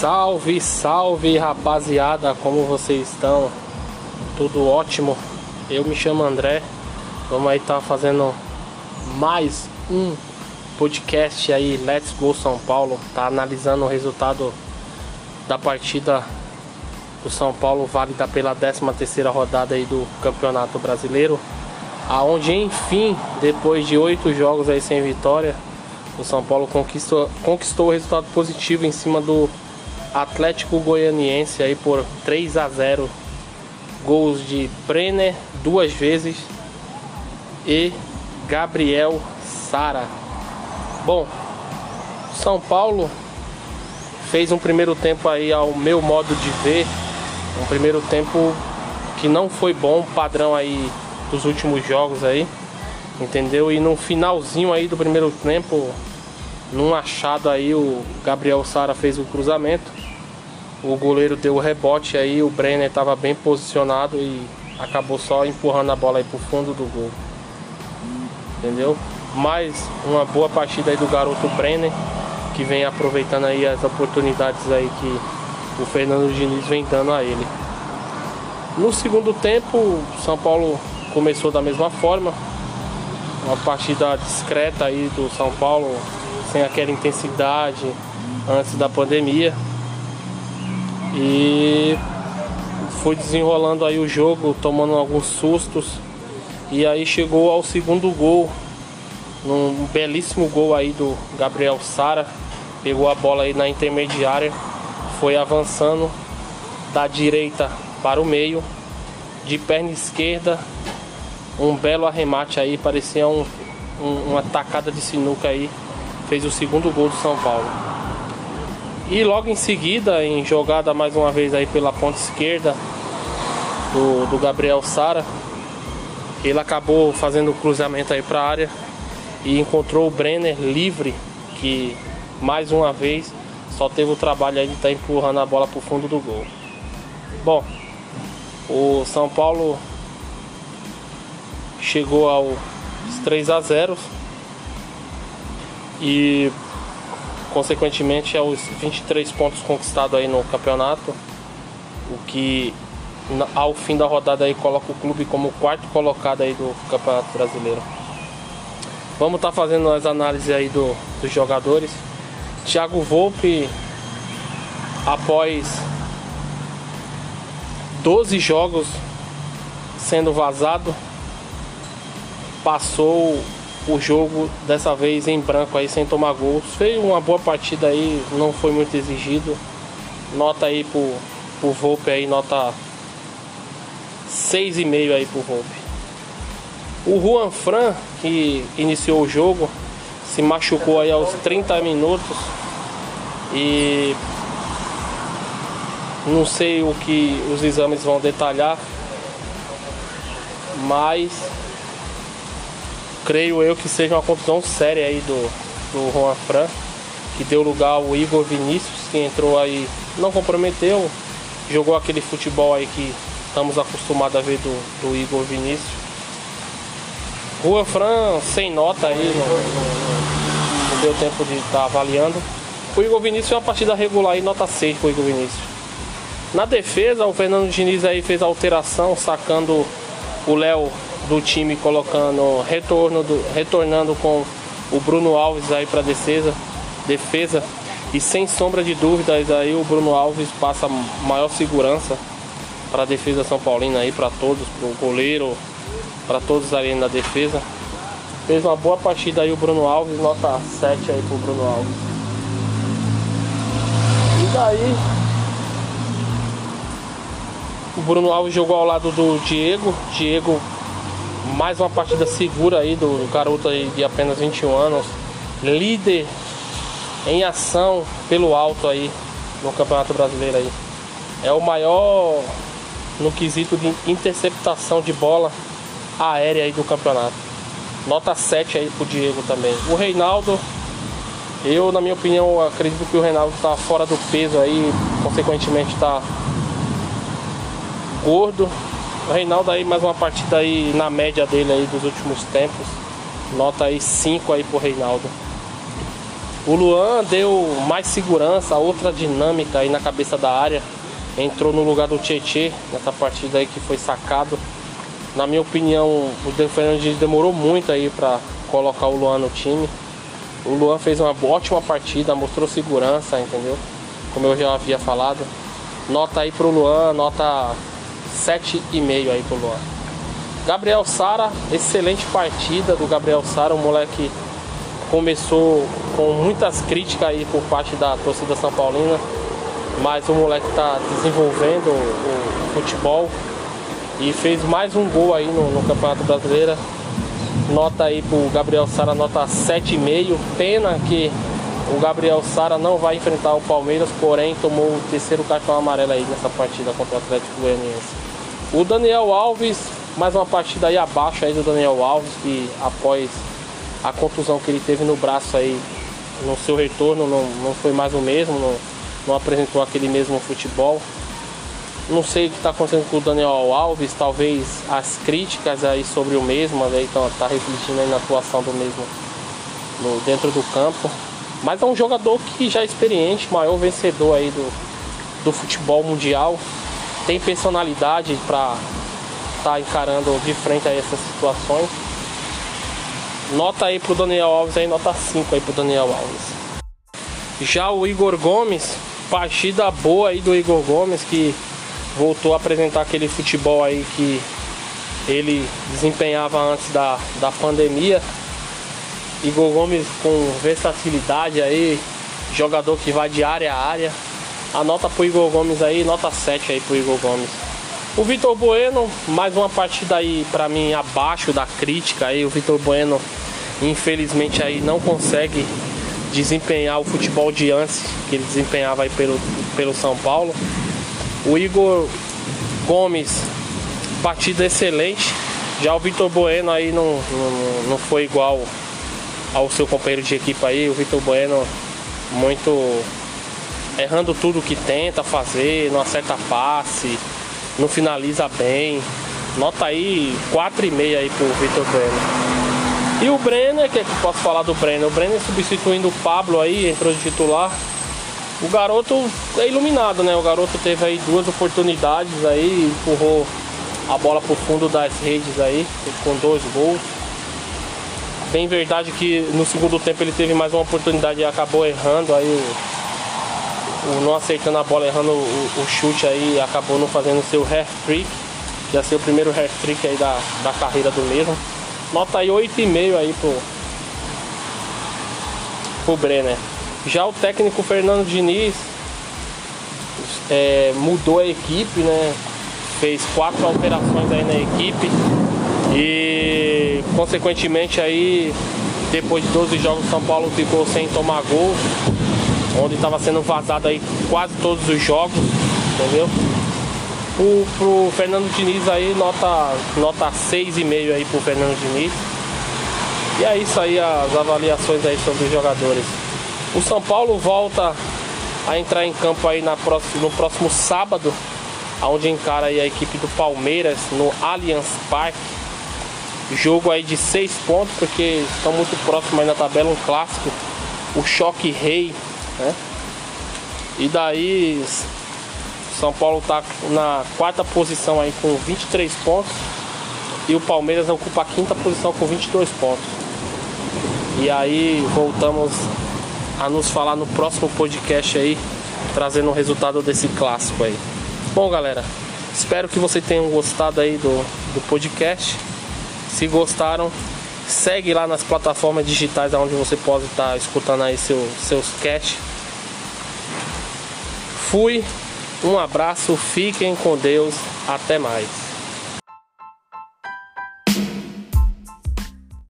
Salve, salve rapaziada, como vocês estão? Tudo ótimo? Eu me chamo André, vamos aí estar tá fazendo mais um podcast aí, Let's Go São Paulo, tá analisando o resultado da partida do São Paulo, válida pela 13 terceira rodada aí do Campeonato Brasileiro, aonde enfim, depois de oito jogos aí sem vitória, o São Paulo conquistou, conquistou o resultado positivo em cima do Atlético Goianiense aí por 3 a 0. Gols de Brenner duas vezes e Gabriel Sara. Bom, São Paulo fez um primeiro tempo aí ao meu modo de ver, um primeiro tempo que não foi bom, padrão aí dos últimos jogos aí, entendeu? E no finalzinho aí do primeiro tempo, num achado aí o Gabriel Sara fez o cruzamento o goleiro deu o rebote aí, o Brenner estava bem posicionado e acabou só empurrando a bola aí pro fundo do gol. Entendeu? Mais uma boa partida aí do garoto Brenner, que vem aproveitando aí as oportunidades aí que o Fernando Diniz vem dando a ele. No segundo tempo, o São Paulo começou da mesma forma. Uma partida discreta aí do São Paulo, sem aquela intensidade antes da pandemia. E foi desenrolando aí o jogo, tomando alguns sustos. E aí chegou ao segundo gol, num belíssimo gol aí do Gabriel Sara. Pegou a bola aí na intermediária, foi avançando da direita para o meio, de perna esquerda, um belo arremate aí, parecia um, um, uma tacada de sinuca aí, fez o segundo gol do São Paulo. E logo em seguida, em jogada mais uma vez aí pela ponta esquerda do, do Gabriel Sara, ele acabou fazendo o cruzamento aí para a área e encontrou o Brenner livre, que mais uma vez só teve o trabalho aí de estar tá empurrando a bola para o fundo do gol. Bom, o São Paulo chegou aos 3 a 0 e consequentemente aos 23 pontos conquistados aí no campeonato, o que ao fim da rodada aí coloca o clube como quarto colocado aí do Campeonato Brasileiro. Vamos estar tá fazendo as análises aí do, dos jogadores. Thiago Volpe após 12 jogos sendo vazado, passou o jogo dessa vez em branco aí sem tomar gols. Fez uma boa partida aí, não foi muito exigido. Nota aí pro, pro Volpe aí, nota 6,5 aí pro Volpe. O Juan Fran, que iniciou o jogo, se machucou aí aos 30 minutos e não sei o que os exames vão detalhar, mas creio eu que seja uma contusão séria aí do, do Juan Fran, que deu lugar ao Igor Vinícius, que entrou aí, não comprometeu, jogou aquele futebol aí que estamos acostumados a ver do, do Igor Vinícius. Juan Fran sem nota aí, não, não deu tempo de estar tá avaliando. O Igor Vinícius é uma partida regular aí, nota 6 pro Igor Vinícius. Na defesa, o Fernando Diniz aí fez alteração, sacando o Léo do time colocando retorno do, retornando com o Bruno Alves aí para defesa, defesa e sem sombra de dúvidas aí o Bruno Alves passa maior segurança para a defesa São Paulina aí para todos, para o goleiro, para todos ali na defesa. Fez uma boa partida aí o Bruno Alves, nota 7 aí pro Bruno Alves. E daí o Bruno Alves jogou ao lado do Diego. Diego mais uma partida segura aí do garoto aí de apenas 21 anos, líder em ação pelo alto aí no Campeonato Brasileiro aí. É o maior no quesito de interceptação de bola aérea aí do campeonato. Nota 7 aí pro Diego também. O Reinaldo, eu na minha opinião acredito que o Reinaldo tá fora do peso aí, consequentemente tá gordo, o Reinaldo aí mais uma partida aí na média dele aí dos últimos tempos. Nota aí 5 aí pro Reinaldo. O Luan deu mais segurança, outra dinâmica aí na cabeça da área. Entrou no lugar do Tietê nessa partida aí que foi sacado. Na minha opinião, o Fernandes demorou muito aí para colocar o Luan no time. O Luan fez uma ótima partida, mostrou segurança, entendeu? Como eu já havia falado. Nota aí pro Luan, nota 7,5 aí pro Luan. Gabriel Sara, excelente partida do Gabriel Sara, um moleque começou com muitas críticas aí por parte da torcida São Paulina, mas o moleque está desenvolvendo o, o, futebol e fez mais um gol aí no, no Campeonato Brasileiro. Nota aí pro Gabriel Sara, nota 7,5. Pena que o Gabriel Sara não vai enfrentar o Palmeiras, porém tomou o terceiro cartão amarelo aí nessa partida contra o Atlético Goianiense. O Daniel Alves, mais uma partida aí abaixo aí do Daniel Alves, que após a contusão que ele teve no braço aí, no seu retorno não, não foi mais o mesmo, não, não apresentou aquele mesmo futebol. Não sei o que está acontecendo com o Daniel Alves, talvez as críticas aí sobre o mesmo, aí então tá refletindo aí na atuação do mesmo no, dentro do campo. Mas é um jogador que já é experiente, maior vencedor aí do, do futebol mundial, tem personalidade para estar tá encarando de frente a essas situações. Nota aí pro Daniel Alves aí, nota 5 aí pro Daniel Alves. Já o Igor Gomes, partida boa aí do Igor Gomes que voltou a apresentar aquele futebol aí que ele desempenhava antes da, da pandemia. Igor Gomes com versatilidade aí, jogador que vai de área a área. A nota pro Igor Gomes aí, nota 7 aí pro Igor Gomes. O Vitor Bueno, mais uma partida aí para mim abaixo da crítica aí. O Vitor Bueno, infelizmente aí não consegue desempenhar o futebol de antes que ele desempenhava aí pelo, pelo São Paulo. O Igor Gomes, partida excelente. Já o Vitor Bueno aí não, não, não foi igual ao seu companheiro de equipe aí. O Vitor Bueno muito errando tudo que tenta fazer, não acerta passe não finaliza bem. Nota aí 4,5 aí pro Vitor Brenner. E o Brenner, que, é que posso falar do Brenner? O Brenner substituindo o Pablo aí, entrou de titular. O garoto é iluminado, né? O garoto teve aí duas oportunidades aí, empurrou a bola pro fundo das redes aí, com dois gols. Bem verdade que no segundo tempo ele teve mais uma oportunidade e acabou errando aí o o não acertando a bola, errando o, o chute aí, acabou não fazendo seu hair trick. Já ser o primeiro hair trick aí da, da carreira do mesmo. Nota aí 8,5 aí pro, pro Brenner. Já o técnico Fernando Diniz é, mudou a equipe, né? Fez quatro alterações aí na equipe e consequentemente aí depois de 12 jogos São Paulo ficou sem tomar gol onde estava sendo vazado aí quase todos os jogos, entendeu? O, pro Fernando Diniz aí, nota, nota 6,5 aí pro Fernando Diniz. E é isso aí, as avaliações aí sobre os jogadores. O São Paulo volta a entrar em campo aí na próximo, no próximo sábado, onde encara aí a equipe do Palmeiras no Allianz Parque. Jogo aí de 6 pontos, porque estão muito próximos aí na tabela, um clássico. O choque rei né? E daí São Paulo está na quarta posição aí com 23 pontos e o Palmeiras ocupa a quinta posição com 22 pontos. E aí voltamos a nos falar no próximo podcast aí, trazendo o resultado desse clássico aí. Bom, galera, espero que vocês tenham gostado aí do, do podcast. Se gostaram, segue lá nas plataformas digitais onde você pode estar tá escutando aí seu, seus casts Fui, um abraço, fiquem com Deus, até mais.